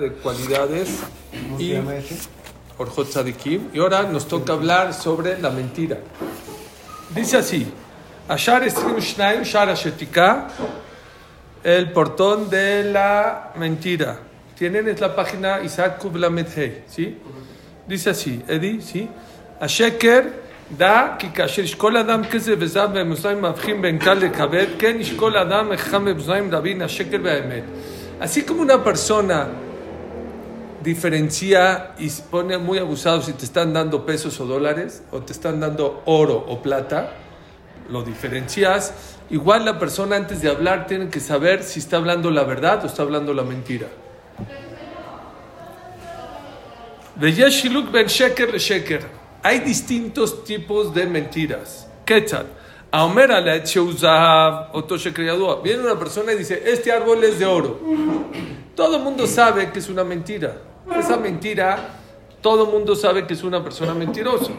de cualidades ¿Cómo se y llama ese? Orjot Tzadikim. Y ahora nos toca hablar sobre la mentira. Dice así: Ashar Estrim Shnaim Shar Ashetika, el portón de la mentira. Tienen es la página Isaac Kublamet Hei, ¿sí? Dice así, Edi, ¿sí? Asheker da כי כאשר ישקול אדם כזה וזב במוזניים מבחין בין קל לכבד, כן ישקול אדם חכם במוזניים להבין השקר והאמת. Así como una persona diferencia y pone muy abusado si te están dando pesos o dólares o te están dando oro o plata, lo diferencias. Igual la persona antes de hablar tiene que saber si está hablando la verdad o está hablando la mentira. ben sheker sheker. Hay distintos tipos de mentiras. Ketzal. Aomer Viene una persona y dice, este árbol es de oro. Todo el mundo sabe que es una mentira. Esa mentira, todo el mundo sabe que es una persona mentirosa.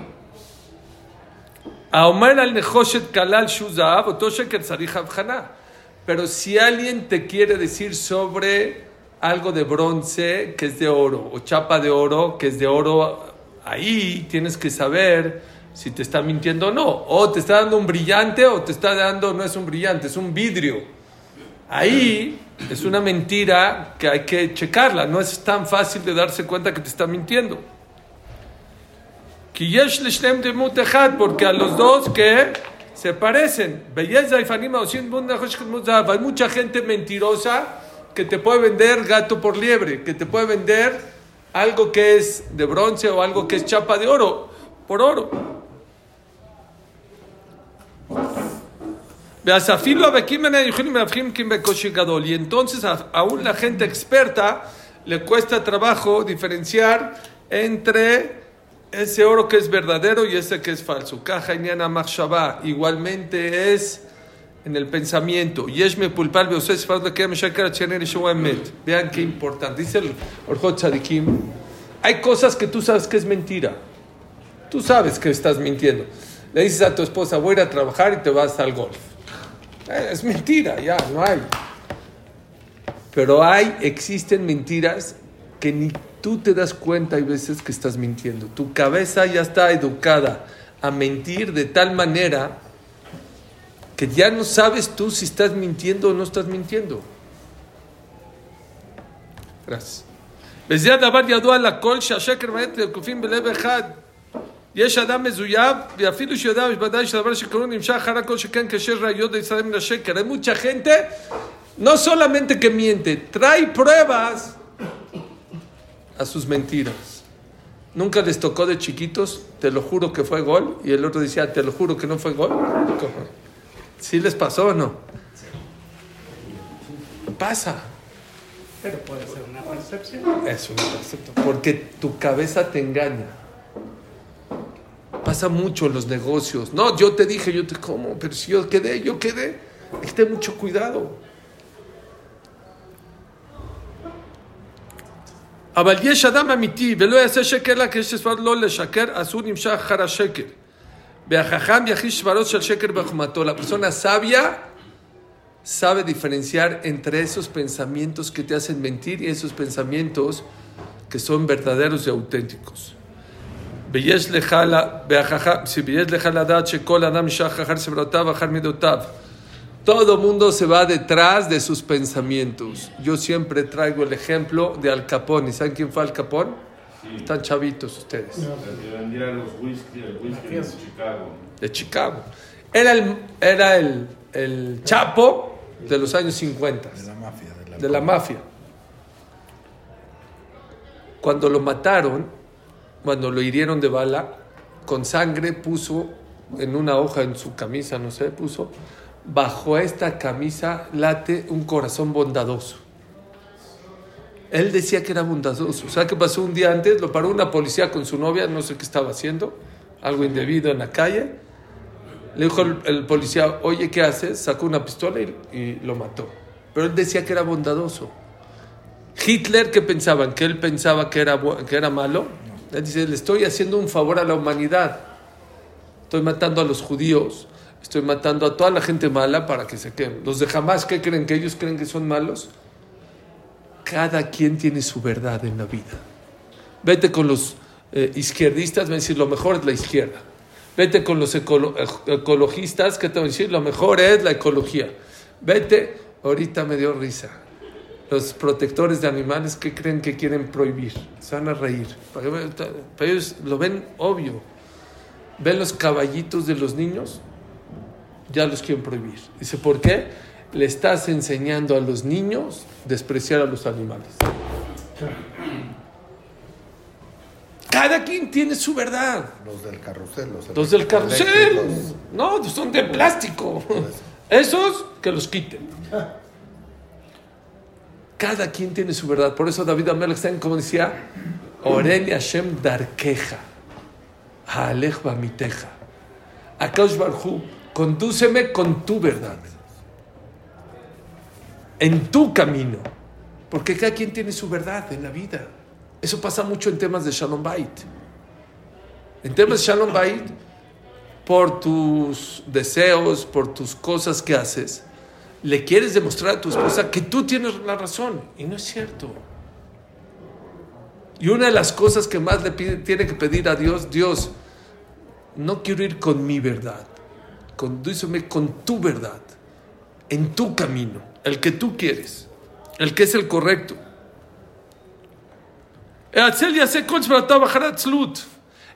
Pero si alguien te quiere decir sobre algo de bronce que es de oro, o chapa de oro que es de oro ahí tienes que saber si te está mintiendo o no. O te está dando un brillante o te está dando, no es un brillante, es un vidrio. Ahí es una mentira que hay que checarla. No es tan fácil de darse cuenta que te está mintiendo. Porque a los dos que se parecen. Hay mucha gente mentirosa que te puede vender gato por liebre, que te puede vender algo que es de bronce o algo que es chapa de oro, por oro. Y entonces aún la gente experta le cuesta trabajo diferenciar entre ese oro que es verdadero y ese que es falso. Caja igualmente es en el pensamiento. Vean qué importante. Dice el Orjot Tzadikim, hay cosas que tú sabes que es mentira. Tú sabes que estás mintiendo. Le dices a tu esposa, voy a ir a trabajar y te vas al golf. Es mentira, ya, no hay. Pero hay, existen mentiras que ni tú te das cuenta hay veces que estás mintiendo. Tu cabeza ya está educada a mentir de tal manera que ya no sabes tú si estás mintiendo o no estás mintiendo. Gracias. וזה הדבר ידוע לכל שהשקר והאמת לקופים בלב אחד. יש אדם מזויף, ואפילו שיודע בוודאי שהדבר שקראו נמשך אחר הכל שכן כאשר ראיות לישראל מן השקר. Hay mucha gente, no solamente que miente, trae pruebas a sus mentiras. Nunca les tocó de chiquitos, te lo juro que fue gol, y el otro decía, te lo juro que no fue gol. ¿Sí les pasó o no? Pasa. Pero puede ser una percepción. Es un percepto. Porque tu cabeza te engaña. Pasa mucho en los negocios. No, yo te dije, yo te como, pero si yo quedé, yo quedé. Hay que tener mucho cuidado. אבל יש אדם אמיתי, ולא יעשה שקר לה כשסבר לא לשקר, אסור נמשך אחר השקר. והחכם יחיש סברות של שקר בחוכמתו. La persona sabia sabe diferenciar entre esos pensamientos que te hacen mentir y esos pensamientos que son verdaderos y auténticos. ויש לך, והחכם, ויש לך לדעת שכל אדם נמשך אחר סברותיו, אחר מידותיו. Todo mundo se va detrás de sus pensamientos. Yo siempre traigo el ejemplo de Al Capone. ¿Y ¿Saben quién fue Al Capone? Están chavitos ustedes. El que vendía los whisky, el whisky de Chicago. De Chicago. Era el, era el, el chapo de los años 50. De la mafia. De la, de la mafia. Cuando lo mataron, cuando lo hirieron de bala, con sangre puso en una hoja en su camisa, no sé, puso, bajo esta camisa late un corazón bondadoso. Él decía que era bondadoso. O sea, que pasó un día antes, lo paró una policía con su novia, no sé qué estaba haciendo, algo indebido en la calle. Le dijo el, policía, oye, ¿qué haces? Sacó una pistola y, y lo mató. Pero él decía que era bondadoso. Hitler, ¿qué pensaban? ¿Que él pensaba que era, que era malo? Dice, le estoy haciendo un favor a la humanidad. Estoy matando a los judíos, estoy matando a toda la gente mala para que se queden. Los de Hamas, ¿qué creen? ¿Que ellos creen que son malos? cada quien tiene su verdad en la vida. Vete con los eh, izquierdistas, van a decir lo mejor es la izquierda. Vete con los ecolo- ec- ecologistas, que te van a decir lo mejor es la ecología. Vete, ahorita me dio risa. Los protectores de animales que creen que quieren prohibir, se van a reír. Para ellos lo ven obvio. Ven los caballitos de los niños, ya los quieren prohibir. Dice, ¿por qué? Le estás enseñando a los niños despreciar a los animales. Cada quien tiene su verdad. Los del carrusel. Los, Los del carrusel, no, son de plástico. Esos que los quiten. Cada quien tiene su verdad. Por eso David en como decía, Oreni Hashem Darkeja, Haalech Bamiteja. Akash Barhu, condúceme con tu verdad. En tu camino. Porque cada quien tiene su verdad en la vida. Eso pasa mucho en temas de Shalom Bait. En temas de Shalom Bait, por tus deseos, por tus cosas que haces, le quieres demostrar a tu esposa que tú tienes la razón. Y no es cierto. Y una de las cosas que más le pide- tiene que pedir a Dios, Dios, no quiero ir con mi verdad, condúceme con tu verdad, en tu camino, el que tú quieres, el que es el correcto.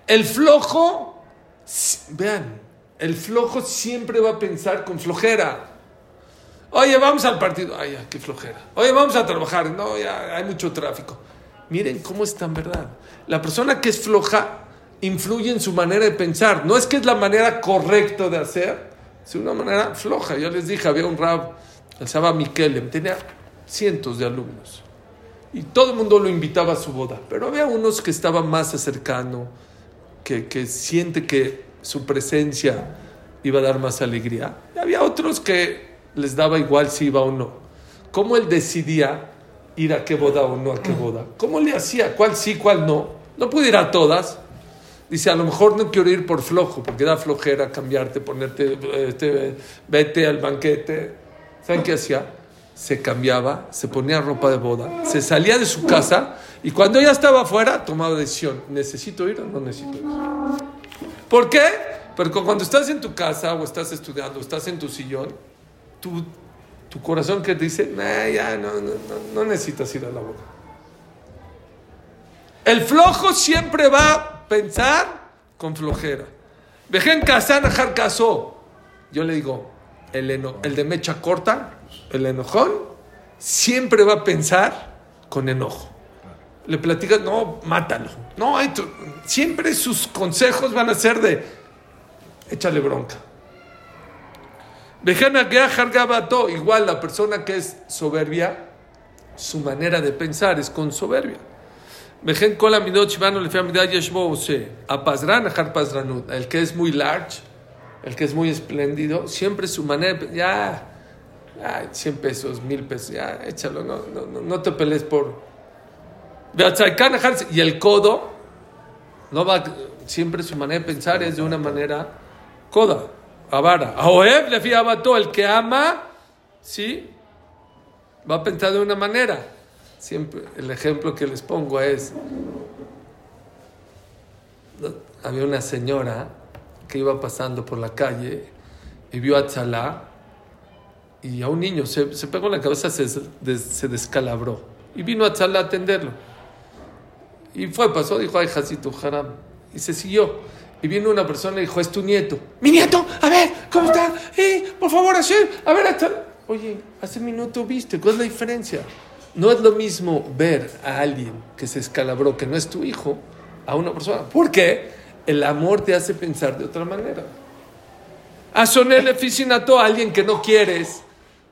El flojo, vean, el flojo siempre va a pensar con flojera. Oye, vamos al partido. Ay, ya, qué flojera. Oye, vamos a trabajar. No, ya hay mucho tráfico. Miren cómo está en verdad. La persona que es floja influye en su manera de pensar. No es que es la manera correcta de hacer, es una manera floja. Yo les dije, había un rab, el Saba Mikelem, tenía cientos de alumnos. Y todo el mundo lo invitaba a su boda. Pero había unos que estaban más cercano, que, que siente que su presencia iba a dar más alegría. Y había otros que les daba igual si iba o no. ¿Cómo él decidía ir a qué boda o no a qué boda? ¿Cómo le hacía? ¿Cuál sí, cuál no? No pude ir a todas. Dice, a lo mejor no quiero ir por flojo, porque da flojera cambiarte, ponerte, este, vete al banquete. ¿Saben qué hacía? Se cambiaba, se ponía ropa de boda, se salía de su casa y cuando ya estaba afuera tomaba decisión, ¿necesito ir o no necesito ir? ¿Por qué? Porque cuando estás en tu casa o estás estudiando, estás en tu sillón, tu, corazón que te dice, "Nah, ya no, no, no, necesitas ir a la boda. El flojo siempre va a pensar con flojera. Vejen Kazan casó. Yo le digo, el, el de mecha corta, el enojón, siempre va a pensar con enojo. Le platicas, no, mátalo. No, siempre sus consejos van a ser de, échale bronca. Igual la persona que es soberbia, su manera de pensar es con soberbia. El que es muy large, el que es muy espléndido, siempre su manera, de ya, ya, 100 pesos, 1000 pesos, ya, échalo, no, no, no, te pelees por... Y el codo, no va, siempre su manera de pensar es de una manera coda, avara. Aoev lefi abato, el que ama, sí, va a pensar de una manera. Siempre el ejemplo que les pongo es, había una señora que iba pasando por la calle y vio a Tzalá y a un niño se, se pegó en la cabeza, se, se descalabró y vino a Tzalá a atenderlo. Y fue, pasó, dijo, ay, Jacito, haram. Y se siguió. Y vino una persona y dijo, es tu nieto. Mi nieto, a ver, ¿cómo está? Eh, por favor, Hashem, a ver, hasta... Oye, hace un minuto viste, ¿cuál es la diferencia? No es lo mismo ver a alguien que se escalabró, que no es tu hijo, a una persona. ¿Por qué? El amor te hace pensar de otra manera. A Sonel Eficinato, a alguien que no quieres,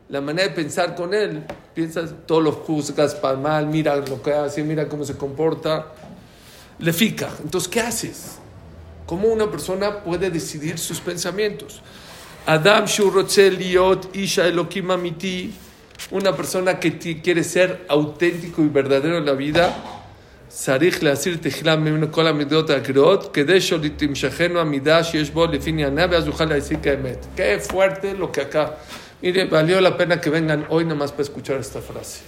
la manera de pensar con él, piensas, todo lo juzgas para mal, mira lo que hace, mira cómo se comporta, le fica. Entonces, ¿qué haces? ¿Cómo una persona puede decidir sus pensamientos? Adam Shurotze Liot Isha Elohim Amiti, una persona que ti- quiere ser auténtico y verdadero en la vida, Sarich להסיר תחילה ממנו כל המידות הגרועות, כדי שתמשכנו המידה שיש בו לפי ענייניו, ואז יוכל להשיג האמת. Qué fuerte lo que acá. Mire, valió la pena que vengan hoy nomás para escuchar esta frase.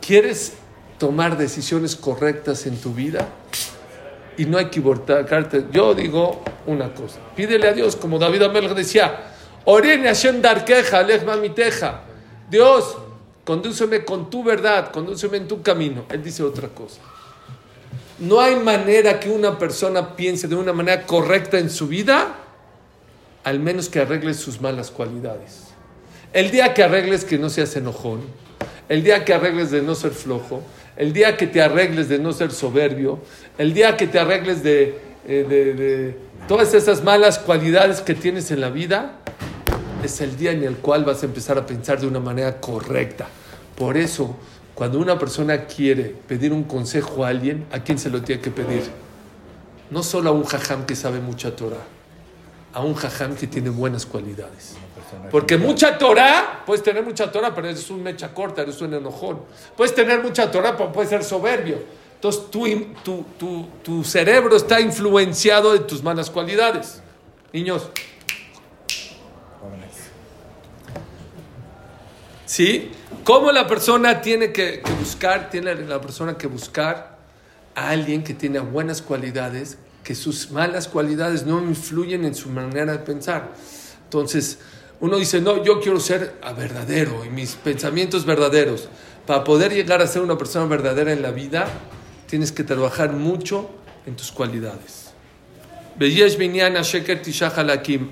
¿Quieres tomar decisiones correctas en tu vida? Y no equivocarte. Yo digo una cosa. Pídele a Dios, como David Amel decía, Orene Hashem Darkeja, mi teja. Dios, condúceme con tu verdad, condúceme en tu camino. Él dice otra cosa. No hay manera que una persona piense de una manera correcta en su vida, al menos que arregle sus malas cualidades. El día que arregles que no seas enojón, el día que arregles de no ser flojo, el día que te arregles de no ser soberbio, el día que te arregles de, eh, de todas esas malas cualidades que tienes en la vida, es el día en el cual vas a empezar a pensar de una manera correcta. Por eso, cuando una persona quiere pedir un consejo a alguien, ¿a quién se lo tiene que pedir? No solo a un jajam que sabe mucha Torah, a un jajam que tiene buenas cualidades. Porque mucha Torah, puedes tener mucha Torah, pero eres un mecha corta, eres un enojón. Puedes tener mucha Torah, pero puedes ser soberbio. Entonces tu, tu, tu cerebro está influenciado de tus malas cualidades. Niños, ¿Sí? ¿Cómo la persona tiene que, buscar, tiene la persona que buscar a alguien que tiene buenas cualidades, que sus malas cualidades no influyen en su manera de pensar? Entonces, uno dice, no, yo quiero ser verdadero y mis pensamientos verdaderos. Para poder llegar a ser una persona verdadera en la vida, tienes que trabajar mucho en tus cualidades.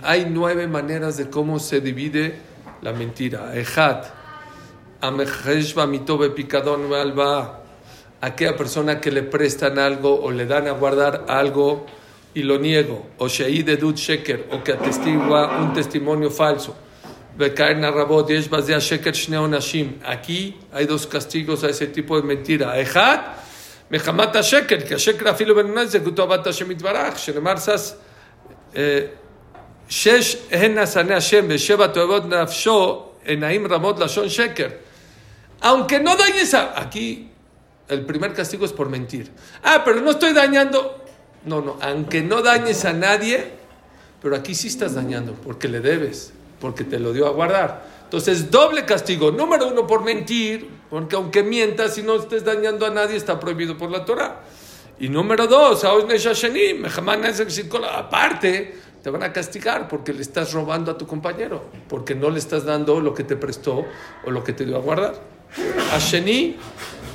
Hay nueve maneras de cómo se divide la mentira. Ejat, picadón alba aquella persona que le prestan algo o le dan a guardar algo y lo niego, o Shei Dud Sheker, o que atestigua un testimonio falso. Aquí hay dos castigos a ese tipo de mentira. Ejad, Mehamat Sheker, que Sheker afilo benunaz, Zekutobat Hashem Itbarach, Shenemar Sas, eh, Shesh Henasane Hashem, Besheba Toebot Nafsho, Enaim Ramot Lashon Sheker. Aunque no dañes a... Aquí el primer castigo es por mentir. Ah, pero no estoy dañando. No, no, aunque no dañes a nadie, pero aquí sí estás dañando, porque le debes, porque te lo dio a guardar. Entonces, doble castigo. Número uno, por mentir, porque aunque mientas y no estés dañando a nadie, está prohibido por la Torah. Y número dos, aparte, te van a castigar porque le estás robando a tu compañero, porque no le estás dando lo que te prestó o lo que te dio a guardar. Asheni,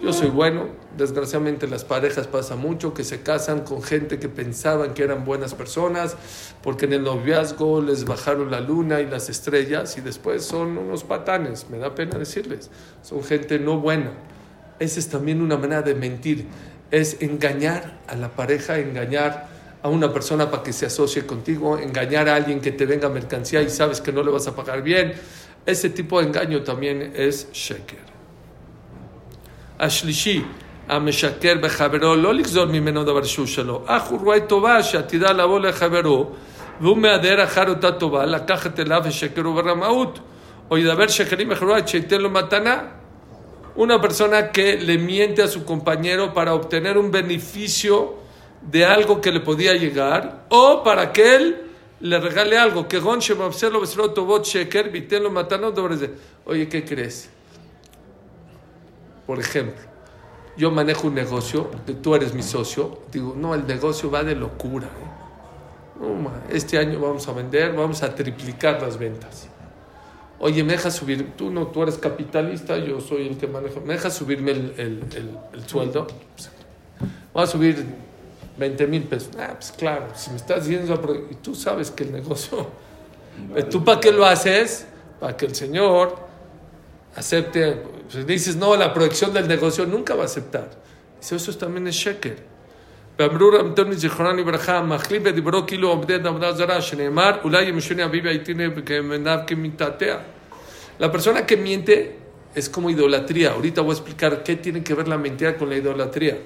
Yo soy bueno, desgraciadamente las parejas pasa mucho que se casan con gente que pensaban que eran buenas personas porque en el noviazgo les bajaron la luna y las estrellas y después son unos patanes, me da pena decirles, son gente no buena. Esa es también una manera de mentir, es engañar a la pareja, engañar a una persona para que se asocie contigo, engañar a alguien que te venga mercancía y sabes que no le vas a pagar bien. Ese tipo de engaño también es sheker. השלישי, המשקר בחברו, לא לגזול ממנו דבר שהוא שלו, אך הוא רואה טובה שעתידה לבוא לחברו, והוא מהדר אחר אותה טובה, לקחת אליו השקר וברמאות, o ידבר שקרים אחרו עד שייתן לו מתנה. Una persona que le miente a su compañero para obtener un beneficio de algo que le podía llegar, o para que él le regale algo. Que gon shemabselo besro tovot sheker, vitenlo matano, Oye, ¿qué crees? Por ejemplo, yo manejo un negocio, tú eres mi socio, digo, no, el negocio va de locura. ¿eh? este año vamos a vender, vamos a triplicar las ventas. Oye, me dejas subir, tú no, tú eres capitalista, yo soy el que manejo, me dejas subirme el, sueldo. Voy a subir 20 mil pesos. Ah, pues claro, si me estás diciendo, y tú sabes que el negocio, ¿tú para qué lo haces? Para que el Señor acepte si dices, no, la proyección del negocio nunca va a aceptar. Dice, eso también es sheker. La persona que miente es como idolatría. Ahorita voy a explicar qué tiene que ver la mentira con la idolatría.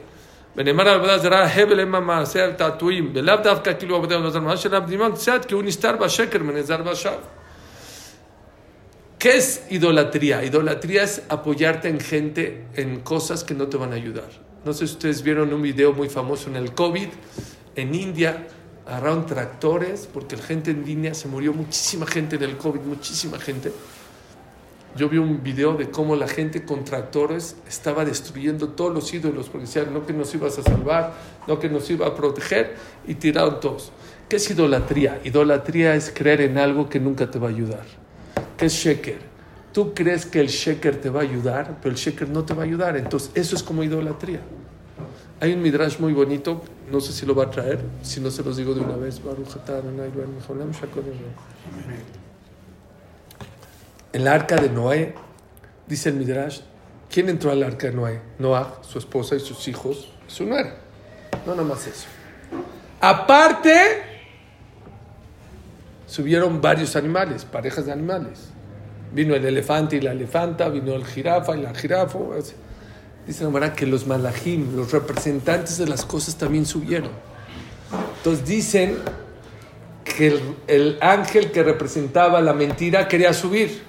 ונאמר על עבודה זרה, הבל המה מעשה תעתועים, ולאו דווקא כאילו עבודה לא זרה, מה שלאו דמיון קצת, כי הוא נסתר בשקר ונעזר בשווא. ¿Qué es idolatría? Idolatría es apoyarte en gente, en cosas que no te van a ayudar. No sé si ustedes vieron un video muy famoso en el COVID, en India, agarraron tractores, porque la gente en India se murió muchísima gente en el COVID, muchísima gente. Yo vi un video de cómo la gente con tractores estaba destruyendo todos los ídolos, porque decían, no que nos ibas a salvar, no que nos iba a proteger, y tiraron todos. ¿Qué es idolatría? Idolatría es creer en algo que nunca te va a ayudar. ¿Qué es sheker? Tú crees que el sheker te va a ayudar, pero el sheker no te va a ayudar. Entonces, eso es como idolatría. Hay un midrash muy bonito, no sé si lo va a traer, si no se los digo de una vez. En la arca de Noé, dice el midrash, ¿quién entró al arca de Noé? Noah, su esposa y sus hijos, su nuera. No, nomás eso. Aparte, subieron varios animales, parejas de animales. Vino el elefante y la elefanta, vino el jirafa y la jirafa. Dice la Gemara que los malajim, los representantes de las cosas también subieron. Entonces dicen que el, el ángel que representaba la mentira quería subir.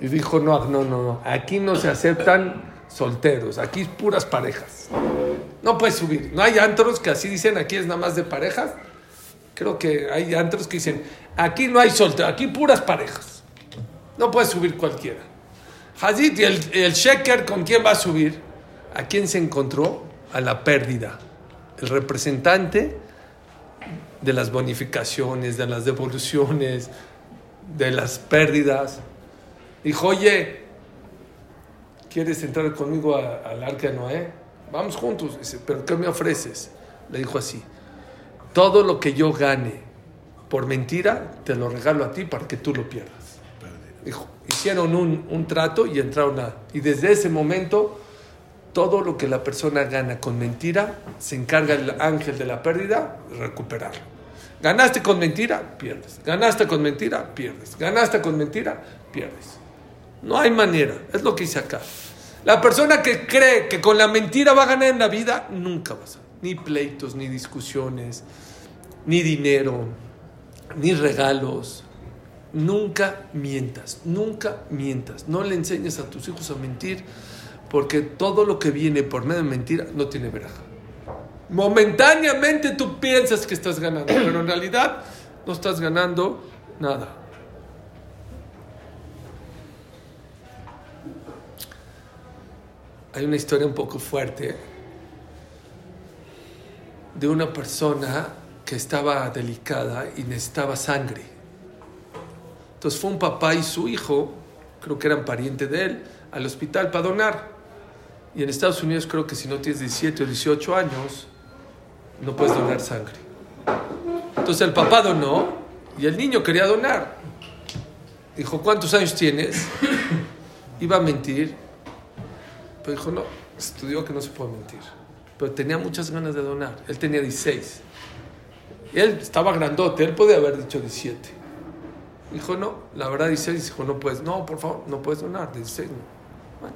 Y dijo, no, no, no, no, aquí no se aceptan solteros, aquí es puras parejas. No puedes subir. No hay antros que así dicen, aquí es nada más de parejas. Creo que hay antros que dicen, aquí no hay solteros, aquí puras parejas. No puede subir cualquiera. Hazid y el, el Sheker, ¿con quién va a subir? ¿A quién se encontró? A la pérdida. El representante de las bonificaciones, de las devoluciones, de las pérdidas. Dijo, oye, ¿quieres entrar conmigo al arca de Noé? Vamos juntos. Dice, ¿pero qué me ofreces? Le dijo así, todo lo que yo gane por mentira, te lo regalo a ti para que tú lo pierdas. Hicieron un, un trato y entraron a... Y desde ese momento, todo lo que la persona gana con mentira, se encarga el ángel de la pérdida de recuperarlo. Ganaste con mentira, pierdes. Ganaste con mentira, pierdes. Ganaste con mentira, pierdes. No hay manera. Es lo que hice acá. La persona que cree que con la mentira va a ganar en la vida, nunca va a ser. Ni pleitos, ni discusiones, ni dinero, ni regalos. Nunca mientas, nunca mientas. No le enseñes a tus hijos a mentir, porque todo lo que viene por medio de mentira no tiene veraja. Momentáneamente tú piensas que estás ganando, pero en realidad no estás ganando nada. Hay una historia un poco fuerte de una persona que estaba delicada y necesitaba sangre. Entonces fue un papá y su hijo, creo que eran parientes de él, al hospital para donar. Y en Estados Unidos creo que si no tienes 17 o 18 años, no puedes donar sangre. Entonces el papá donó y el niño quería donar. Dijo, ¿cuántos años tienes? Iba a mentir. Pero dijo, no, estudió que no se puede mentir. Pero tenía muchas ganas de donar. Él tenía 16. Él estaba grandote, él podía haber dicho 17. Dijo, no, la verdad 16. Dijo, no puedes, no, por favor, no puedes donar, 16. No, Bueno,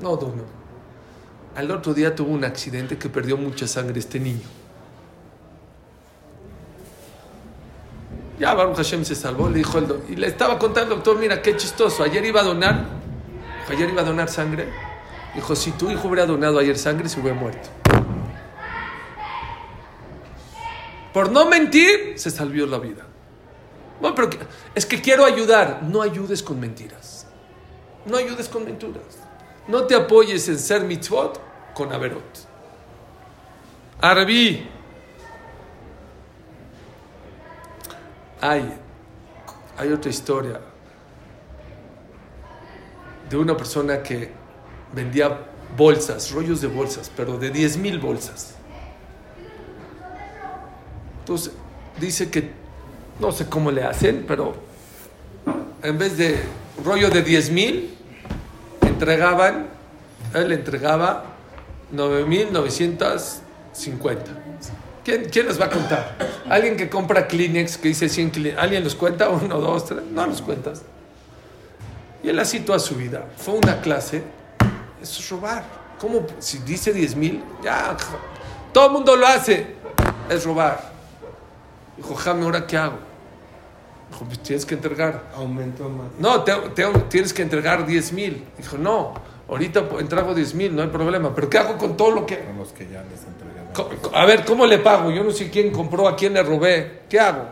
no donó. Al otro día tuvo un accidente que perdió mucha sangre este niño. Ya Baruch Hashem se salvó, le dijo el do- y le estaba contando al doctor, mira qué chistoso, ayer iba a donar, ayer iba a donar sangre. Dijo, si tu hijo hubiera donado ayer sangre, se hubiera muerto. Por no mentir, se salvió la vida. Bueno, pero es que quiero ayudar. No ayudes con mentiras. No ayudes con mentiras. No te apoyes en ser mitzvot con averot. Arbi. Hay, hay otra historia de una persona que vendía bolsas, rollos de bolsas, pero de 10 mil bolsas. Entonces, dice que no sé cómo le hacen, pero en vez de rollo de 10 mil, entregaban, él entregaba 9.950. ¿Quién, ¿Quién los va a contar? Alguien que compra Kleenex, que dice 100 Kleenex, ¿alguien los cuenta? Uno, dos, tres, no los cuentas. Y él así toda su vida. Fue una clase, eso es robar. ¿Cómo? Si dice 10 mil, ya, todo el mundo lo hace. Es robar. Dijo, Jame, ¿ahora qué hago? Dijo, pues tienes que entregar. Aumentó más. No, te- te- tienes que entregar 10 mil. Dijo, no, ahorita entrego 10 mil, no hay problema. Pero ¿qué hago con todo lo que... Con los que ya les entregaron. A ver, ¿cómo le pago? Yo no sé quién compró, a quién le robé. ¿Qué hago?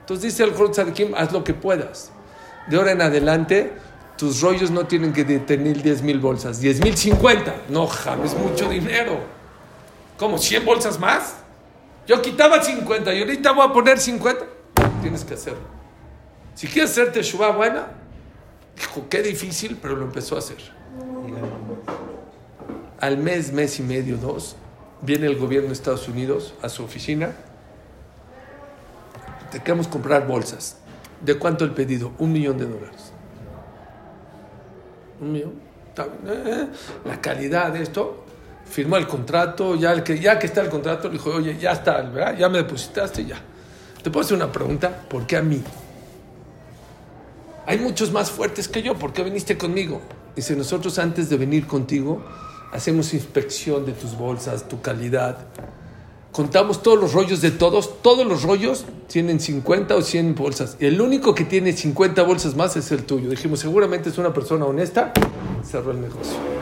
Entonces dice el Jorge Sadikim, haz lo que puedas. De ahora en adelante, tus rollos no tienen que tener 10 mil bolsas. 10 mil 50. No, jamás, es mucho dinero. ¿Cómo? ¿100 bolsas más? Yo quitaba 50 y ahorita voy a poner 50. Tienes que hacerlo. Si quieres hacerte Shubá buena, dijo, qué difícil, pero lo empezó a hacer. Al mes, mes y medio, dos, viene el gobierno de Estados Unidos a su oficina. Te queremos comprar bolsas. ¿De cuánto el pedido? Un millón de dólares. Un millón. Bien, eh, La calidad de esto. Firmó el contrato. Ya, el que, ya que está el contrato, le dijo, oye, ya está. Ya me depositaste, ya. ¿Te puedo hacer una pregunta? ¿Por qué a mí? Hay muchos más fuertes que yo. ¿Por qué viniste conmigo? Dice, nosotros antes de venir contigo, hacemos inspección de tus bolsas, tu calidad. Contamos todos los rollos de todos. Todos los rollos tienen 50 o 100 bolsas. Y el único que tiene 50 bolsas más es el tuyo. Dijimos, seguramente es una persona honesta. Cerró el negocio.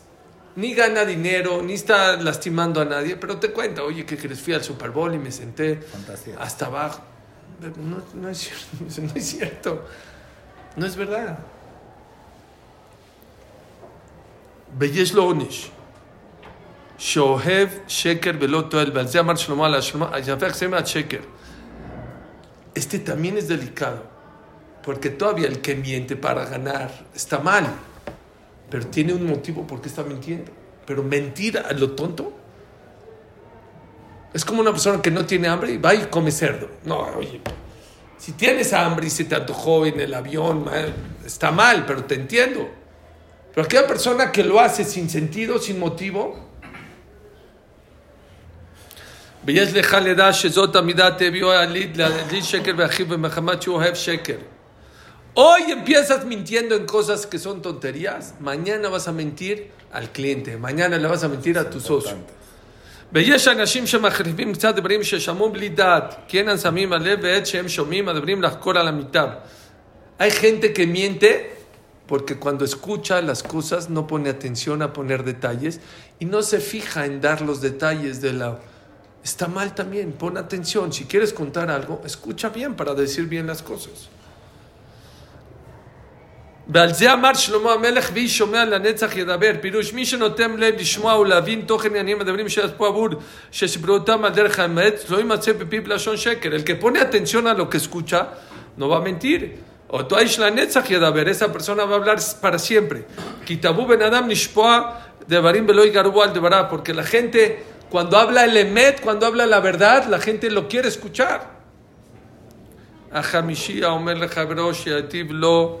Ni gana dinero, ni está lastimando a nadie, pero te cuenta, oye, que crees? Fui al Super Bowl y me senté Fantasía. hasta abajo. No, no es cierto, eso no es cierto. No es verdad. ויש לו עונש. שאוהב שקר ולא טועל, ועל זה אמר שלמה על השלמה, יהפך סמא שקר. Este también es delicado, porque todavía el que miente para ganar está mal, pero tiene un motivo por qué está mintiendo. Pero mentir a lo tonto es como una persona que no tiene hambre y va y come cerdo. No, oye, si tienes hambre y se te antojó en el avión, ma- está mal, pero te entiendo. Pero aquella persona que lo hace sin sentido, sin motivo, ויש לך לדע שזאת המידה תביאו העלית להגיד שקר ואחיו במחמת שהוא אוהב שקר. Hoy empiezas mintiendo en cosas que son tonterías, mañana vas a mentir al cliente, mañana le vas a mentir a tu socio. ויש אנשים שמחריפים קצת דברים ששמעו בלי דעת, כי אינם שמים על לב בעת שהם שומעים הדברים לחקור על אמיתם. Hay gente que miente porque cuando escucha las cosas no pone atención a poner detalles y no se fija en dar los detalles de la... Está mal también, pon atención. Si quieres contar algo, escucha bien para decir bien las cosas. ועל זה אמר שלמה המלך, ואי שומע לנצח ידבר. פירוש, מי שנותם לב לשמוע ולהבין תוכן עניינים מדברים שיעשו עבור, שסברותם על דרך האמת, לא יימצא בפיו לשון שקר. El que pone atención a lo que escucha, no va a mentir. אותו האיש לנצח ידבר, esa persona va a hablar para siempre. כי תבוא בן אדם לשפוע דברים ולא יגרבו על דבריו, porque la gente, cuando habla el emet, cuando habla la verdad, la gente lo quiere escuchar. החמישי האומר לחברו שיטיב לו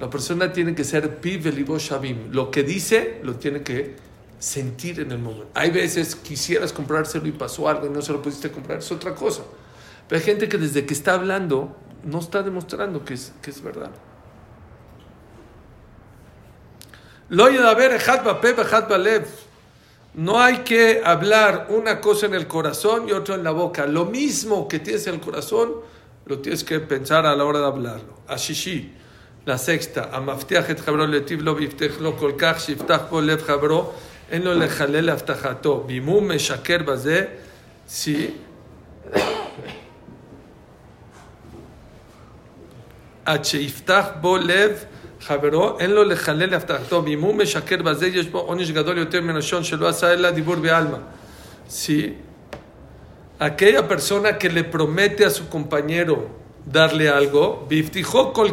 La persona tiene que ser pibelibo. Lo que dice lo tiene que sentir en el momento. Hay veces quisieras comprárselo y pasó algo y no se lo pudiste comprar, es otra cosa. Pero hay gente que desde que está hablando no está demostrando que es, que es verdad. No hay que hablar una cosa en el corazón y otra en la boca. Lo mismo que tienes en el corazón, lo tienes que pensar a la hora de hablarlo. Ashishi. La sexta, המבטיח את חברו לטיב לו ויבטח לו כל כך שיפתח בו לב חברו, אין לו לחלל הבטחתו. ואם הוא משקר בזה, si עד שיפתח בו לב חברו, אין לו לחלל הבטחתו, ואם הוא משקר בזה, יש בו עונש גדול יותר מן הראשון שלא עשה אלא דיבור בעלמא. Si aquella persona que le promete a su compañero darle algo, ויבטיחו כל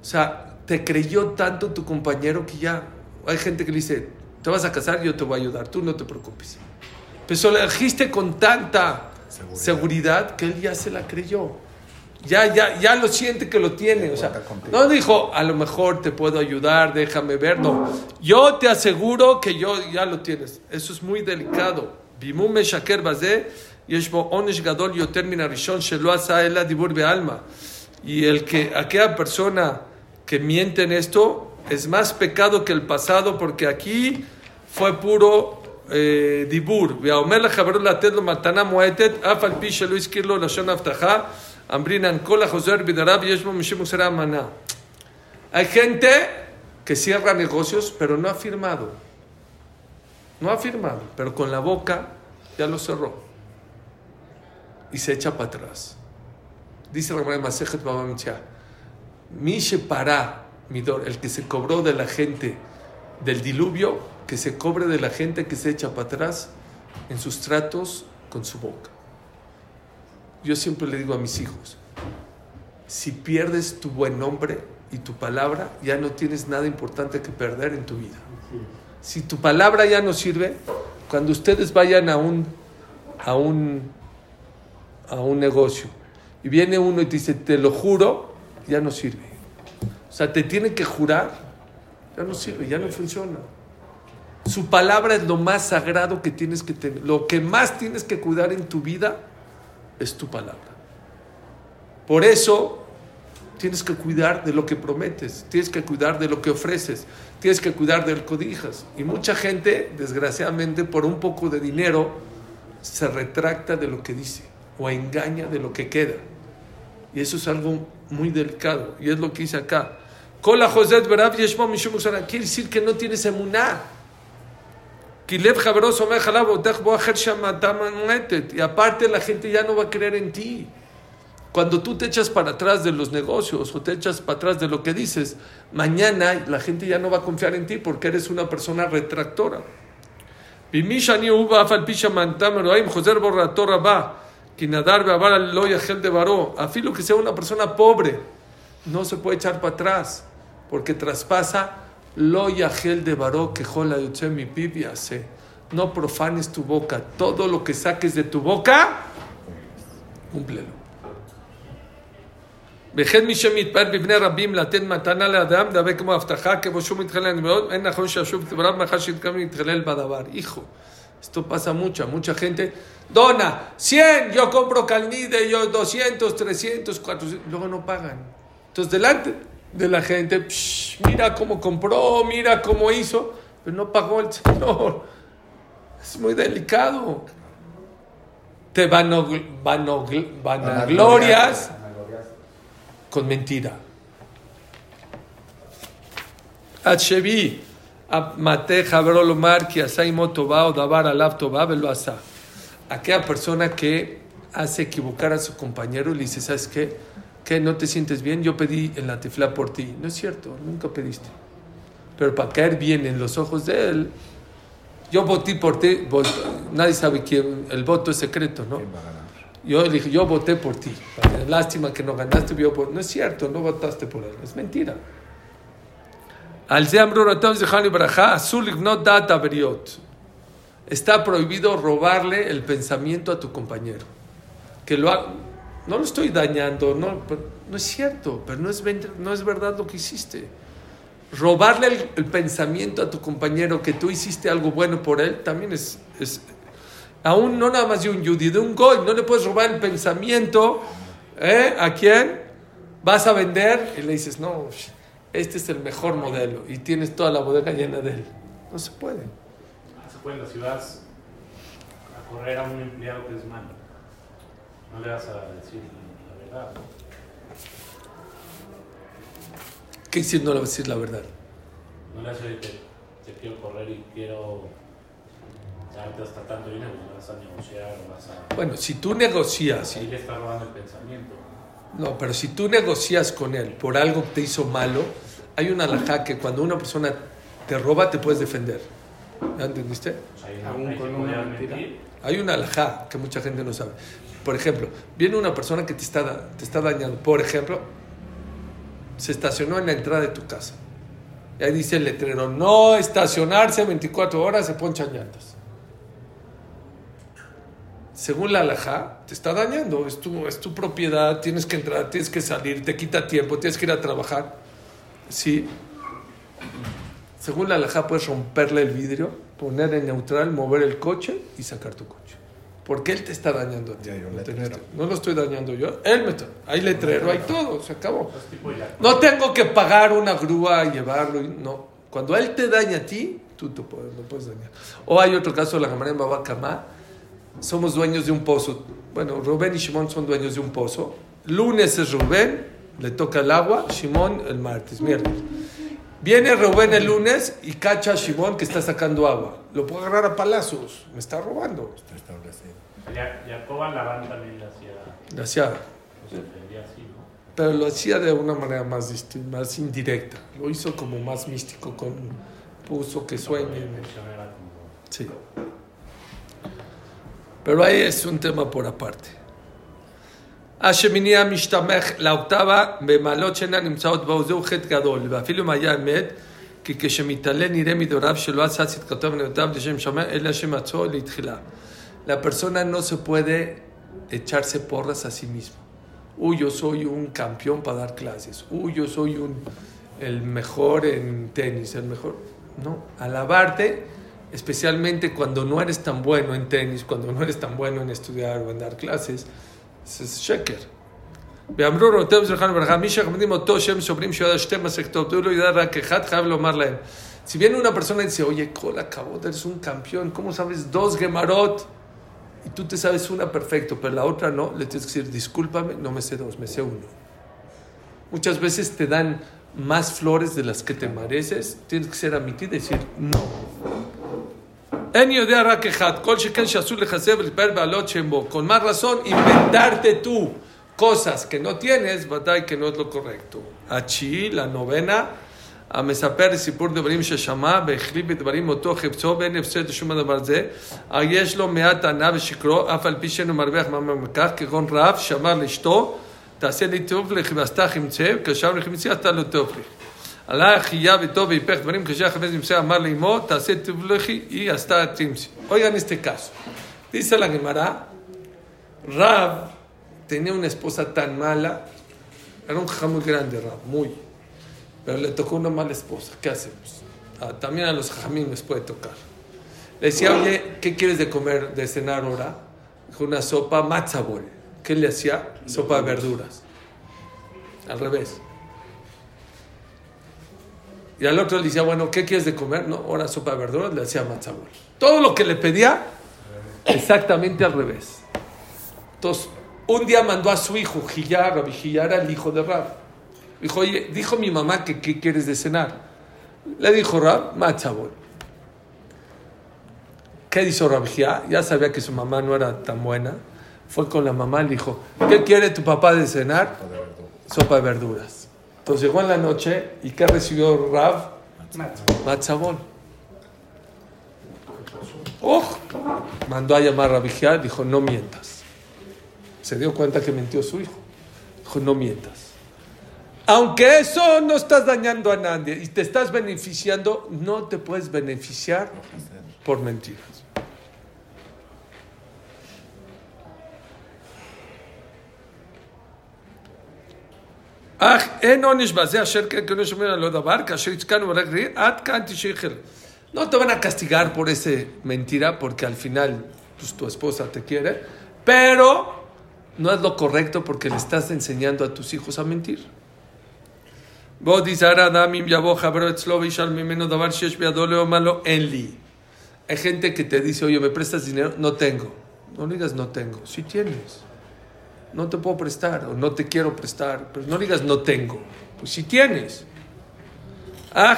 o sea, te creyó tanto tu compañero que ya hay gente que le dice, te vas a casar, yo te voy a ayudar, tú no te preocupes. Pero le dijiste con tanta seguridad. que él ya se la creyó. Ya, ya, ya lo siente que lo tiene. O sea, no dijo, a lo mejor te puedo ayudar, déjame ver. No, yo te aseguro que yo ya lo tienes. Eso es muy delicado. Bimume Shaker Bazé. יש בו עונש גדול יותר מן הראשון שלא עשה אלא דיבור בעלמא. Y el que aquella persona que miente en esto es más pecado que el pasado porque aquí fue puro eh, דיבור. ואומר לחברו לתת לו מתנה מועטת, אף על פי שלא הזכיר לו לשון הבטחה, אמרינן כל החוזר בדבריו יש בו משום מוסר אמנה. Hay gente que cierra negocios pero no ha firmado. No ha firmado, pero con la boca ya lo cerró. Y se echa para atrás. Dice Rabbi Masejet Baba Mitzvah, Mi Shepara, Midor, el que se cobró de la gente del diluvio, que se cobre de la gente que se echa para atrás en sus tratos con su boca. Yo siempre le digo a mis hijos, si pierdes tu buen nombre y tu palabra, ya no tienes nada importante que perder en tu vida. Si tu palabra ya no sirve, cuando ustedes vayan a un, a un, a un negocio y viene uno y te dice, te lo juro, ya no sirve. O sea, te tiene que jurar, ya no sirve, ya no funciona. Su palabra es lo más sagrado que tienes que tener. Lo que más tienes que cuidar en tu vida es tu palabra. Por eso tienes que cuidar de lo que prometes, tienes que cuidar de lo que ofreces, tienes que cuidar del codijas. Y mucha gente, desgraciadamente, por un poco de dinero, se retracta de lo que dice o engaña de lo que queda. Y eso es algo muy delicado. Y es lo que dice acá. Kola Joset Berab Yeshmo Mishum Quiere decir que no tienes emuná. Y aparte la gente ya no va a creer en ti. Cuando tú te echas para atrás de los negocios o te echas para atrás de lo que dices, mañana la gente ya no va a confiar en ti porque eres una persona retractora. José שאני הוא ואף על פי שמנתם אלוהים חוזר בו רעתו רבה כי נדר ועבר לא יחל דברו אפילו que sea una persona pobre no se puede echar para atrás porque traspasa lo yahel de varó que jola yotze mi piv yase. no profanes tu boca todo lo que saques de tu boca cúmplelo וכן מי שמתפאר בפני רבים לתת מתנה לאדם, דווה כמו הבטחה, כמו שהוא מתחלל מאוד, אין נכון שישוב דבריו מאחר שהתכוון להתחלל בדבר. היjo, esto pasa mucho, mucha gente, dona 100, yo compro calnide, yo 200, 300, 400, luego no pagan. Entonces delante de la gente, mira cómo compró, mira cómo hizo, pero no pagó el Señor. Es muy delicado. Te vanogl- vanogl- vanaglorias con mentira. עד Aquella persona que hace equivocar a su compañero y le dice, ¿sabes qué? ¿Qué? ¿No te sientes bien? Yo pedí en la tefla por ti. No es cierto, nunca pediste. Pero para caer bien en los ojos de él, yo voté por ti, voté, nadie sabe quién, el voto es secreto, ¿no? Yo le dije, yo voté por ti. Lástima que no ganaste. No es cierto, no votaste por él, es mentira. Al Está prohibido robarle el pensamiento a tu compañero. Que lo ha... No lo estoy dañando, no, no es cierto, pero no es, no es verdad lo que hiciste. Robarle el, pensamiento a tu compañero que tú hiciste algo bueno por él también es. es aún no nada más de un yudi, de un gol. No le puedes robar el pensamiento ¿eh? a quién vas a vender y le dices, no, este es el mejor modelo y tienes toda la bodega llena de él. No se puede. Se puede en las ciudades a correr a un empleado que es malo. No le vas a decir la verdad. ¿Qué decir no le vas a decir la verdad? No le vas a decir que te quiero correr y quiero darte hasta tanto dinero, vas a negociar vas a... Bueno, si tú negocias, Ahí le está robando el pensamiento. No, pero si tú negocias con él por algo que te hizo malo, hay una alajá que cuando una persona te roba te puedes defender. ¿Ya entendiste? Hay una alajá que mucha gente no sabe. Por ejemplo, viene una persona que te está, te está dañando. Por ejemplo, se estacionó en la entrada de tu casa. Y ahí dice el letrero, no estacionarse 24 horas, se ponchan llantas. Según la alajá, te está dañando. Es tu, es tu propiedad, tienes que entrar, tienes que salir, te quita tiempo, tienes que ir a trabajar. Sí. Según la alajá, puedes romperle el vidrio, poner en neutral, mover el coche y sacar tu coche. Porque él te está dañando a ti. Ya un no, letrero. no lo estoy dañando yo. Él me está. Hay letrero, hay todo, se acabó. No tengo que pagar una grúa y llevarlo. y- No. Cuando él te daña a ti, tú te puedes, lo puedes dañar. O hay otro caso, la camarera en Babacamá. Somos dueños de un pozo. Bueno, Rubén y Shimon son dueños de un pozo. Lunes es Rubén, le toca el agua. Shimon el martes, miércoles. Viene Rubén el lunes y cacha a Shimon que está sacando agua. Lo puedo agarrar a palazos. Me está robando. Está establecido. Ya, Jacob Labán también le hacía, Gracias. pues pero lo hacía de una manera más, disti- más indirecta. Lo hizo como más místico, con puso que sueñen. Sí. Pero ahí es un tema por aparte. השמיני המשתמך לאוקטבה במעלות שאינן נמצאות בו זהו חטא גדול ואפילו אם היה אמת כי כשמתעלה נראה מדוריו שלא עשה צדקתו ונאותיו לשם שמיים אלא שמצאו לתחילה. La persona no se puede echarse porras a sí mismo. Uy, yo soy un campeón para dar clases. Uy, yo soy un, el mejor en tenis, el mejor. No, alabarte, especialmente cuando no eres tan bueno en tenis, cuando no eres tan bueno en estudiar o en dar clases, ese es שקר. ואמרו רבותינו זכרנו לברכה, מי שמכבדים אותו שם סוברים שהוא יודע שתי מסכתות, הוא לא יודע רק אחד, חייב לומר להם. Si viene una persona y dice, oye, Kola, acabó, eres un campeón, ¿cómo sabes dos gemarot? Y tú te sabes una perfecto, pero la otra no, le tienes que decir, discúlpame, no me sé dos, me sé uno. Muchas veces te dan más flores de las que te mereces, tienes que ser amiti y decir, no. אין יודע רק אחד, כל שכן שאסור לחסר ולהתפאר בעלות שם בו. Más razón, inventarte tú cosas que no tienes, ודאי es lo correcto. התשיעי, לנובנה, המספר סיפור דברים ששמע והחליף בדברים אותו חפצו ואין הפסד לשום הדבר זה. יש לו מעט ענה ושקרו, אף על פי שאינו מרוויח מה מכך, כגון רב שאמר לאשתו, תעשה לי טוב לך ועשתה חמצה, וכשם לך חמצה עשתה לו טוב לך. y hasta Oigan este caso. Dice la Gemara, Rab tenía una esposa tan mala, era un jajá muy grande Rab, muy, pero le tocó una mala esposa, ¿qué hacemos? Ah, también a los jajamín les puede tocar. Le decía, oye, ¿qué quieres de comer, de cenar ahora? Dijo, una sopa matzabol. ¿Qué le hacía? Sopa de verduras. Al revés. Y al otro le decía, bueno, ¿qué quieres de comer? No, ahora sopa de verduras, le hacía matzabol. Todo lo que le pedía, exactamente al revés. Entonces, un día mandó a su hijo, Gillar, Rabbi el hijo de Rab. Dijo, oye, dijo mi mamá que qué quieres de cenar. Le dijo Rab, matzabol. ¿Qué hizo Rabbi? Ya sabía que su mamá no era tan buena. Fue con la mamá y le dijo, ¿qué quiere tu papá de cenar? Sopa de verduras. Entonces llegó en la noche y ¿qué recibió Rab? Matzabol. ¡Oh! Mandó a llamar a Rabbi Gilad, dijo, no mientas. Se dio cuenta que mintió su hijo. Dijo, no mientas. Aunque eso no estás dañando a nadie y te estás beneficiando, no te puedes beneficiar por mentiras. אך אין עונש בזה אשר כן כנו שומר על לא דבר, כאשר יצקנו ורק ראי, עד כאן תשחרר. No te van a castigar por ese mentira, porque al final pues, tu esposa te quiere, pero no es lo correcto porque le estás enseñando a tus hijos a mentir. ועוד יזהר האדם אם יבוא חברו אצלו וישאל ממנו דבר שיש בידו לאומר לו אין לי. Hay gente que te dice, oye, ¿me prestas dinero? No tengo. No le digas no tengo, sí tienes. no te puedo prestar o no te quiero prestar, pero no digas no tengo, pues si tienes. Ah.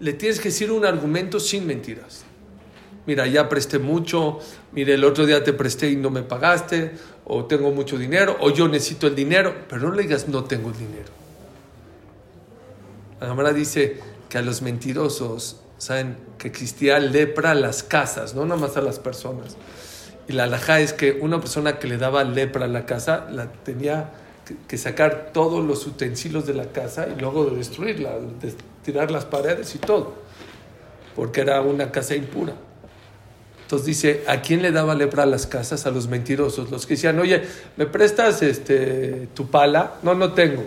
Le tienes que decir un argumento sin mentiras. Mira, ya presté mucho, mire, el otro día te presté y no me pagaste, o tengo mucho dinero, o yo necesito el dinero, pero no le digas no tengo el dinero. La Gemara dice que a los mentirosos, saben que existía lepra a las casas, no nada más a las personas. Y la alhaja es que una persona que le daba lepra a la casa, la tenía que- sacar todos los utensilios de la casa y luego de destruirla, de tirar las paredes y todo, porque era una casa impura. Entonces dice, ¿a quién le daba lepra a las casas? A los mentirosos, los que decían, oye, ¿me prestas este, tu pala? No, no tengo.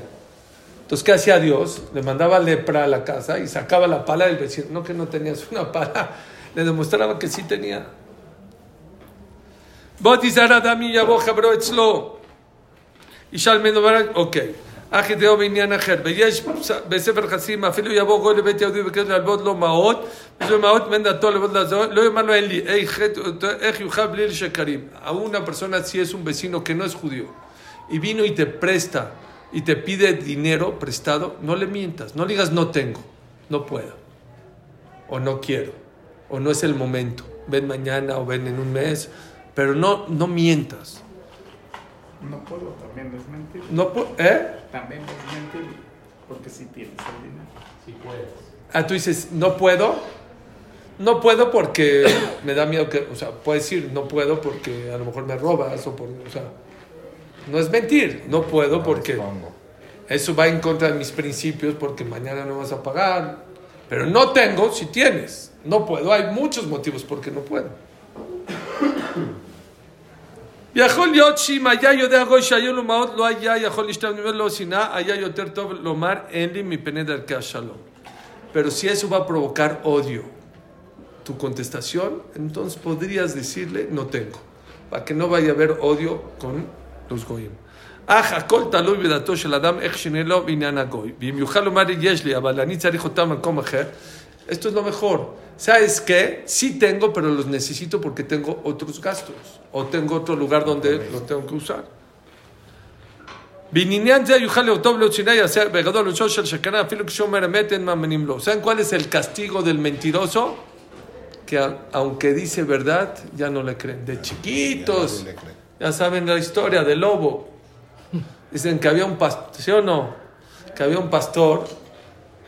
Entonces, ¿qué hacía Dios? Le mandaba lepra a la casa y sacaba la pala del vecino. No que no tenías una pala, le demostraba que sí tenía. ישאל ממנו ברק, אוקיי. אחי דאו בעניין אחר. ויש בספר חסידים, אפילו יבוא גוי לבית יהודי ובקש להלוות לו מעות, וזו מעות מן דתו לבוא לעזור, לא יאמר לו אין לי, "Ey, חטא, איך יוכל בלי לשקרים. A una persona si es un vecino que no es judío y vino y te presta y te pide dinero prestado, no le mientas, no le digas no tengo, no puedo, o no quiero, o no es el momento, ven mañana o ven en un mes, pero no, no mientas. No puedo, también es mentir. No, ¿eh? También es mentir. Porque si tienes el dinero. Si puedes. Ah, tú dices, no puedo. No puedo porque me da miedo que, o sea, puedes decir, no puedo porque a lo mejor me robas o por, o sea, no es mentir, no puedo porque Dispongo. eso va en contra de mis principios porque mañana no vas a pagar. Pero no tengo si tienes. No puedo, hay muchos motivos por qué no puedo. יכול להיות שאם היה יודע גוי שהיו לו מעות לא היה יכול להשתמש ממנו לא שנאה, היה יותר טוב לומר אין לי מפני דרכי השלום. Pero si eso va a provocar odio, tu contestación, entonces podrías decirle no tengo, para que no vaya a haber odio con los goyim. אך הכל תלוי בדעתו של אדם איך שינה לו בעניין הגוי. ואם יוכל לומר יש לי, אבל אני צריך אותם במקום אחר, Esto es lo mejor. ¿Sabes qué? Sí tengo, pero los necesito porque tengo otros gastos o tengo otro lugar donde los tengo que usar. ¿Saben cuál es el castigo del mentiroso? Que aunque dice verdad, ya no le creen. De chiquitos. Ya saben la historia del lobo. Dicen que había un pastor, ¿sí o no? Que había un pastor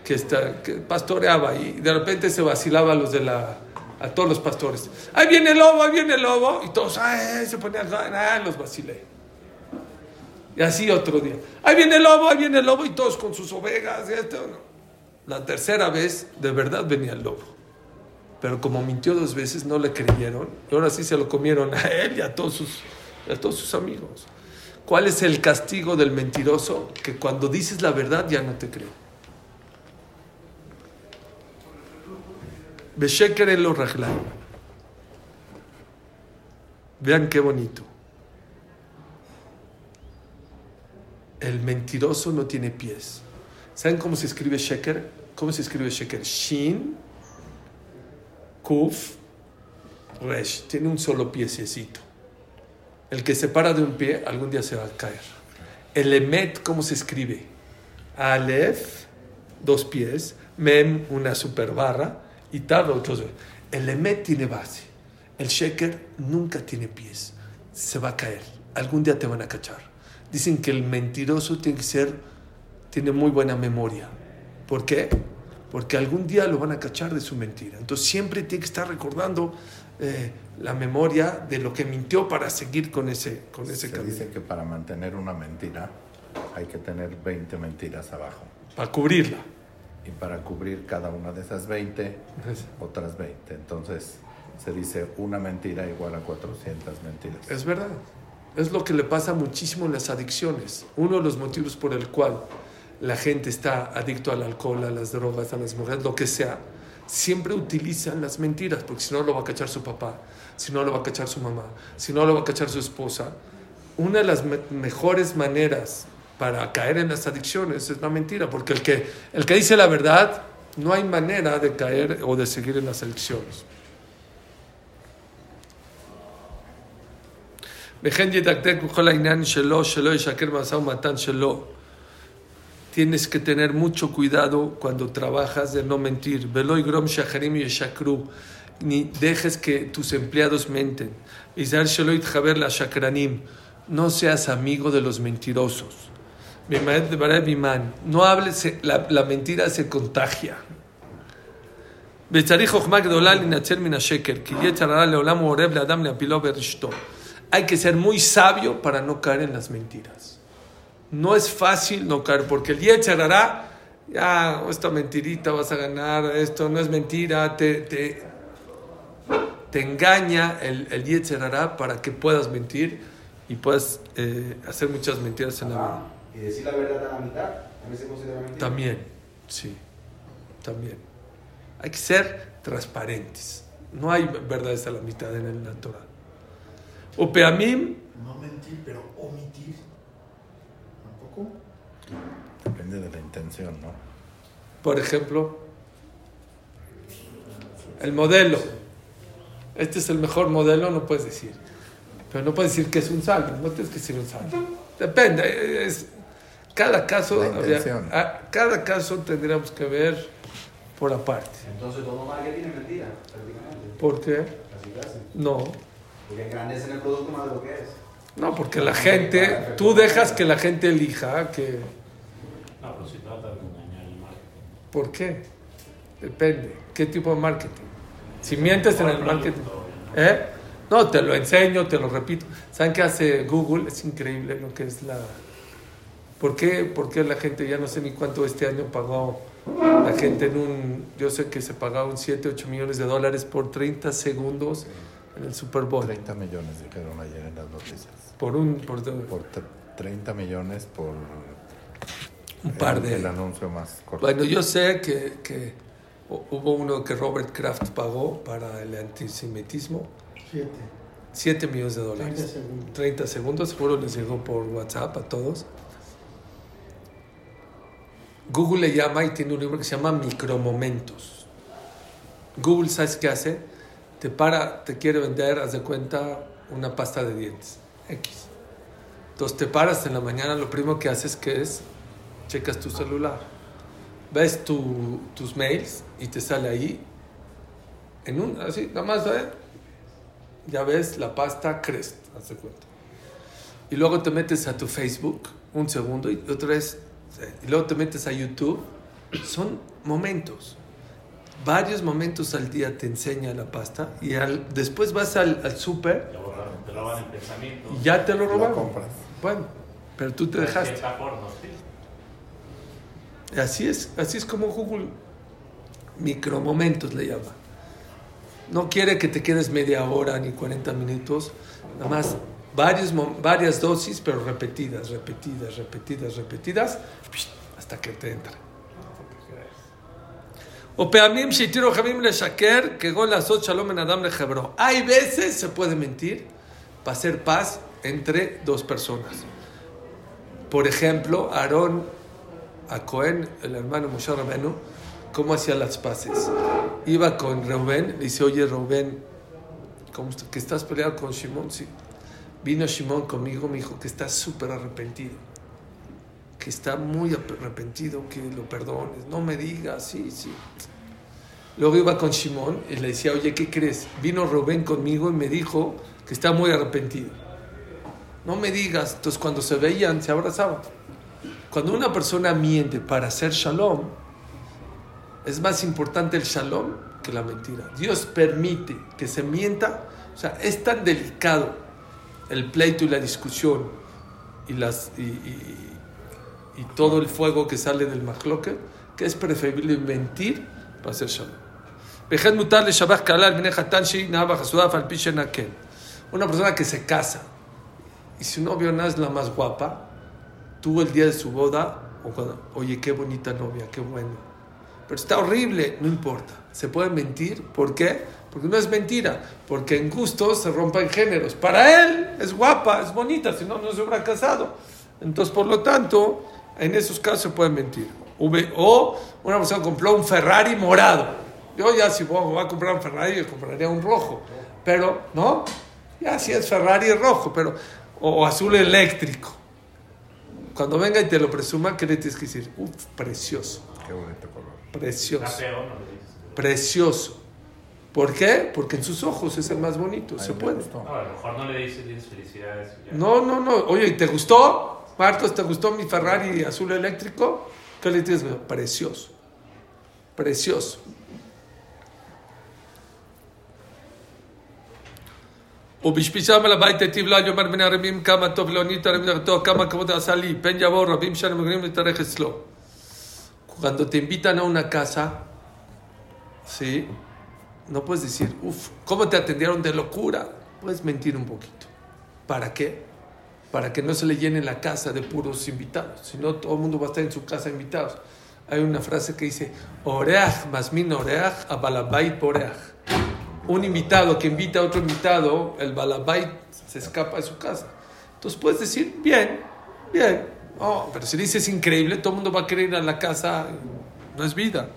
que, está, que pastoreaba y de repente se vacilaba a los de la a todos los pastores. Ahí viene el lobo, ahí viene el lobo y todos ay, se ponían ah, los vacilé. Y así otro día. Ahí viene el lobo, ahí viene el lobo y todos con sus ovejas y esto. La tercera vez de verdad venía el lobo. Pero como mintió dos veces no le creyeron y ahora sí se lo comieron a él y a todos sus, a todos sus amigos. ¿Cuál es el castigo del mentiroso? Que cuando dices la verdad ya no te creo. Besheker en los rajlaim. Vean qué bonito. El mentiroso no tiene pies. ¿Saben cómo se escribe sheker? ¿Cómo se escribe sheker? Shin, kuf, resh. Tiene un solo piececito. El que se para de un pie algún día se va a caer. El emet, ¿cómo se escribe? Aleph, dos pies, mem, una super barra, y tal, otros. El emet tiene base. El sheker nunca tiene pies. Se va a caer. Algún día te van a cachar. Dicen que el mentiroso tiene que ser, tiene muy buena memoria. ¿Por qué? Porque algún día lo van a cachar de su mentira. Entonces siempre tiene que estar recordando eh, la memoria de lo que mintió para seguir con ese, con ese Se camino. dice que para mantener una mentira hay que tener 20 mentiras abajo. Para cubrirla. Y para cubrir cada una de esas 20, otras 20. Entonces se dice una mentira igual a 400 mentiras. Es verdad. Es lo que le pasa muchísimo en las adicciones. Uno de los motivos por el cual la gente está adicto al alcohol, a las drogas, a las mujeres, lo que sea, siempre utilizan las mentiras, porque si no lo va a cachar su papá, si no lo va a cachar su mamá, si no lo va a cachar su esposa. Una de las me- mejores maneras para caer en las adicciones es la mentira, porque el que, el que dice la verdad no hay manera de caer o de seguir en las adicciones. Tienes que tener mucho cuidado cuando trabajas de no mentir. Veloy Grom Shaharim. Ni dejes que tus empleados menten. Sheloit Haber la Shakranim. No seas amigo de los mentirosos. No hables, la, la mentira se contagia. Hay que ser muy sabio para no caer en las mentiras. No es fácil no caer, porque el Yetzarará, ya, oh, esta mentirita vas a ganar, esto no es mentira, te, te, te engaña el, el Yetzarará para que puedas mentir y puedas eh, hacer muchas mentiras en la vida. Y decir la verdad a la mitad, también se considera mentira. También, sí, también. Hay que ser transparentes. No hay verdades a la mitad en el natural. Upeamim, No mentir, pero omitir. Tampoco. Depende de la intención, ¿no? por ejemplo, el modelo. Este es el mejor modelo, no puedes decir. Pero no puedes decir que es un salmo, no tienes que decir un salmo. Depende, es, cada caso, intención. a- cada caso tendríamos que ver por aparte. Entonces todo marketing es mentira, prácticamente. ¿Por qué? Así que hacen. No. Porque engrandecen el producto más de lo que es. No, porque la gente, tú dejas que la gente elija, que, No, pero si trata de engañar el marketing. ¿por qué? Depende. ¿Qué tipo de marketing? Si mientes en el marketing, ¿eh? No, te lo enseño, te lo repito. ¿Saben qué hace Google? Es increíble lo que es la... ¿Por qué, por qué la gente, ya no sé ni cuánto este año pagó la gente en un... Yo sé que se pagaron 7, 8 millones de dólares por 30 segundos en el Super Bowl. 30 millones dijeron ayer en las noticias. Por un... Por, Por tre- 30 millones por un par el, de... el anuncio más corto. Bueno, yo sé que, que hu- hubo uno que Robert Kraft pagó para el antisemitismo, Siete. 7 millones de 30 dólares. segundos. 30 segundos, seguro les llegó por WhatsApp a todos. Google le llama y tiene un libro que se llama Micromomentos. Google, ¿sabes qué hace? Te para, te quiere vender, haz de cuenta, una pasta de dientes. X. Entonces te paras en la mañana, lo primero que haces que es, checas tu celular. Ves tu- tus mails y te sale ahí, en un, así, nada más, ¿eh? ya ves la pasta Crest, haz de cuenta. Y luego te metes a tu Facebook, un segundo, y otra vez, y luego te metes a YouTube. Son momentos. Varios momentos al día te enseña la pasta y al- después vas al, al súper Te roban el pensamiento. y ya te lo Lo robaron. compras. Bueno, pero tú te dejaste. Así es, así es como Google micromomentos le llama. No quiere que te quedes media hora ni 40 minutos, nada más varios, varias dosis, pero repetidas, repetidas, repetidas, repetidas, hasta que te entra. O peamim shitiru jamim le shaker, que gol las shalom en Adam le Hebró. Hay veces se puede mentir para hacer paz entre dos personas. Por ejemplo, Aarón a Cohen, el hermano Moshe Rabenu, cómo hacía las paces. Iba con Reuben, le dice, oye Reuben, ¿cómo est- que estás peleado con Shimon? Sí. Vino Shimon conmigo, me dijo que está súper arrepentido, que está muy arrepentido, que lo perdones, no me digas, sí, sí. Luego iba con Shimon y le decía, oye, ¿qué crees? Vino Reuben conmigo y me dijo que está muy arrepentido. No me digas. Entonces cuando se veían, se abrazaban. Cuando una persona miente para hacer shalom, es más importante el shalom que la mentira. Dios permite que se mienta. O sea, es tan delicado el pleito y la discusión y, las, y, todo el fuego que sale del majloque, que es preferible mentir para hacer shalom. Una persona que se casa y su novia no es la más guapa, tuvo el día de su boda, o oye, qué bonita novia, qué bueno. Pero está horrible, no importa. Se puede mentir, ¿por qué? Porque no es mentira, porque en gustos se rompen géneros. Para él es guapa, es bonita, si no, no se hubiera casado. Entonces, por lo tanto, en esos casos se puede mentir. O una persona compró un Ferrari morado. Yo ya si voy voy a comprar un Ferrari, yo compraría un rojo. Pero, ¿no? Ya, si es Ferrari rojo, pero. O, o azul eléctrico. Cuando venga y te lo presuma, ¿qué le tienes que decir? Uf, precioso. Qué bonito color. Precioso. feo, no le dices. Precioso. ¿Por qué? Porque en sus ojos es el más bonito. A Se mí me puede. gustó. No, a lo mejor no le dices, dices felicidades. y ya. No, no, no. Oye, ¿y te gustó? Marcos, ¿te gustó mi Ferrari azul eléctrico? ¿Qué le tienes? Precioso. Precioso. ובשפישם על הבית היטיב לה יאמר בני הרבים כמה טוב לאונית הרבים דרכתו כמה כבוד עשה לי פן יבואו רבים שאנו מגנים להתארך אצלו. Cuando te invitan a una casa, ¿sí? No puedes decir, uff, ¿cómo te atendieron de locura? Puedes mentir un poquito. ¿Para qué? Para que no se le llene la casa de puros invitados. Si no, todo el mundo va a estar en su casa invitados. Hay una frase que dice, Oreach, masmin oreach, a balabait poreach. Un invitado que invita a otro invitado, el balabait se escapa de su casa. Entonces puedes decir, bien, bien. Oh, pero si dices increíble, todo el mundo va a querer ir a la casa. No es vida.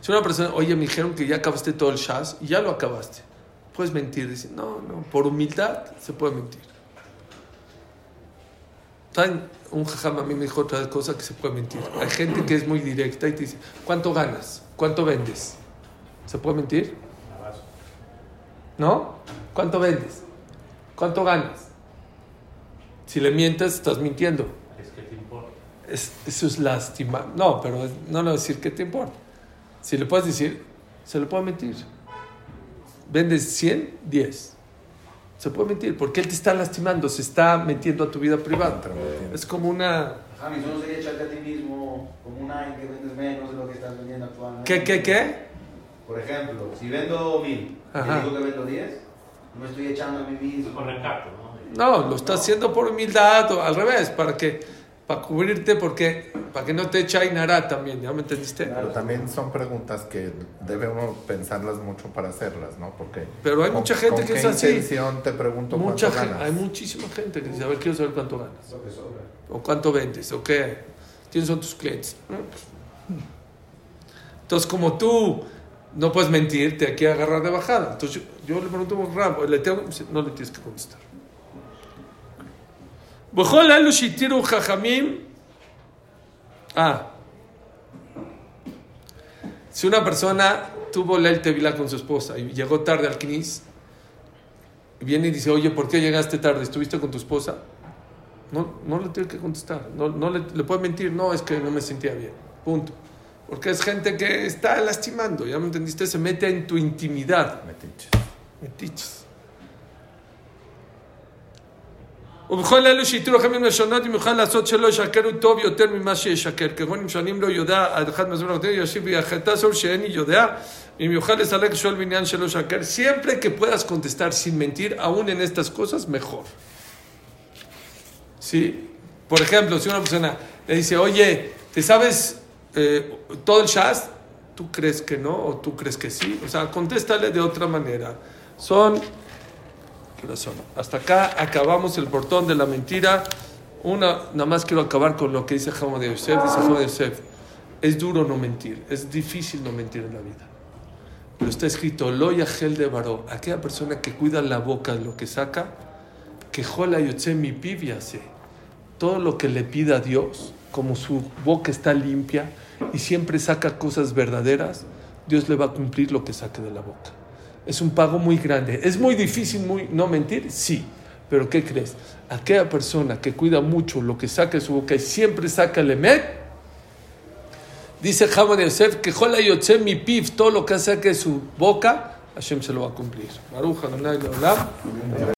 Si una persona, oye, me dijeron que ya acabaste todo el shaz y ya lo acabaste. Puedes mentir. Dice, no, no, por humildad se puede mentir. ¿Saben? Un jajam a mí me dijo otra cosa que se puede mentir. Hay gente que es muy directa y te dice, ¿cuánto ganas? ¿Cuánto vendes? ¿Se puede mentir? ¿No? ¿Cuánto vendes? ¿Cuánto ganas? Si le mientes, estás mintiendo. Es que te importa. Es- eso es lástima. No, pero no le voy a decir qué te importa. Si le puedes decir, se le puede mentir. Vendes 100, 10. Se puede mentir porque él te está lastimando, se está metiendo a tu vida privada. Es como una... James, ¿no sería echarte a ti mismo como un aire que vendes menos de lo que estás vendiendo actualmente? ¿Qué, qué, qué? Por ejemplo, si vendo mil Ajá. y digo que vendo 10, no me estoy echando a mí mismo. con recato, ¿no? No, lo está haciendo por humildad o al revés, para que para cubrirte, porque para que no te eche Ainara también, ¿ya me entendiste? Pero también son preguntas que debemos pensarlas mucho para hacerlas, ¿no? Porque Pero hay ¿con- mucha gente que es así. intención te pregunto Mucha cuánto gente, ganas? hay muchísima gente que dice, a ver, quiero saber cuánto ganas, Lo que sobra. o cuánto vendes, o qué, quiénes son tus clientes. Entonces, como tú no puedes mentir, te hay que agarrar de bajada. Entonces, yo, yo le pregunto a Rabo, le tengo, no le tienes que contestar. בכל אלו שהתירו חכמים, ah, si una persona tuvo Leil Tevilá con su esposa y llegó tarde al Knis, y viene y dice, oye, ¿por qué llegaste tarde? ¿Estuviste con tu esposa? No, no le tiene que contestar, no, no le, le puede mentir, no, es que no me sentía bien, punto. Porque es gente que está lastimando, ¿ya me entendiste? Se mete en tu intimidad. Metiches. מטיצ'ס. ובכל אלו שהתירו חכמים לשונות, אם יוכל לעשות שלא ישקרו טוב יותר ממה שישקר. כגון אם שואלים לא יודע, אחד מהזמן הנותן ישיב ויחטא סור שאיני יודע, אם יוכל לסלק שואל בעניין שלא ישקר. Siempre que puedas contestar sin mentir, aún en estas cosas, mejor. Sí. Por ejemplo, si una persona le dice, oye, ¿te sabes eh, todo el Shaz? ¿Tú crees que no o tú crees que sí? O sea, contéstale de otra manera. Son, ¿qué hora son? Hasta acá acabamos el portón de la mentira. Una, nada más quiero acabar con lo que dice Jamo de Yosef. Dice Jamo de Yosef, es duro no mentir, es difícil no mentir en la vida. Pero está escrito, lo yahel de varó, aquella persona que cuida la boca de lo que saca, que jola yotze mi pibia hace. Todo lo que le pida a Dios, como su boca está limpia y siempre saca cosas verdaderas, Dios le va a cumplir lo que saque de la boca. Es un pago muy grande. ¿Es muy difícil muy, no mentir? Sí. Pero ¿qué crees? Aquella persona que cuida mucho lo que saca de su boca y siempre saca el emet, dice Jama de Yosef que jola yotze mi piv, todo lo que saque de su boca, Hashem se lo va a cumplir. Baruch Adonai Leolam.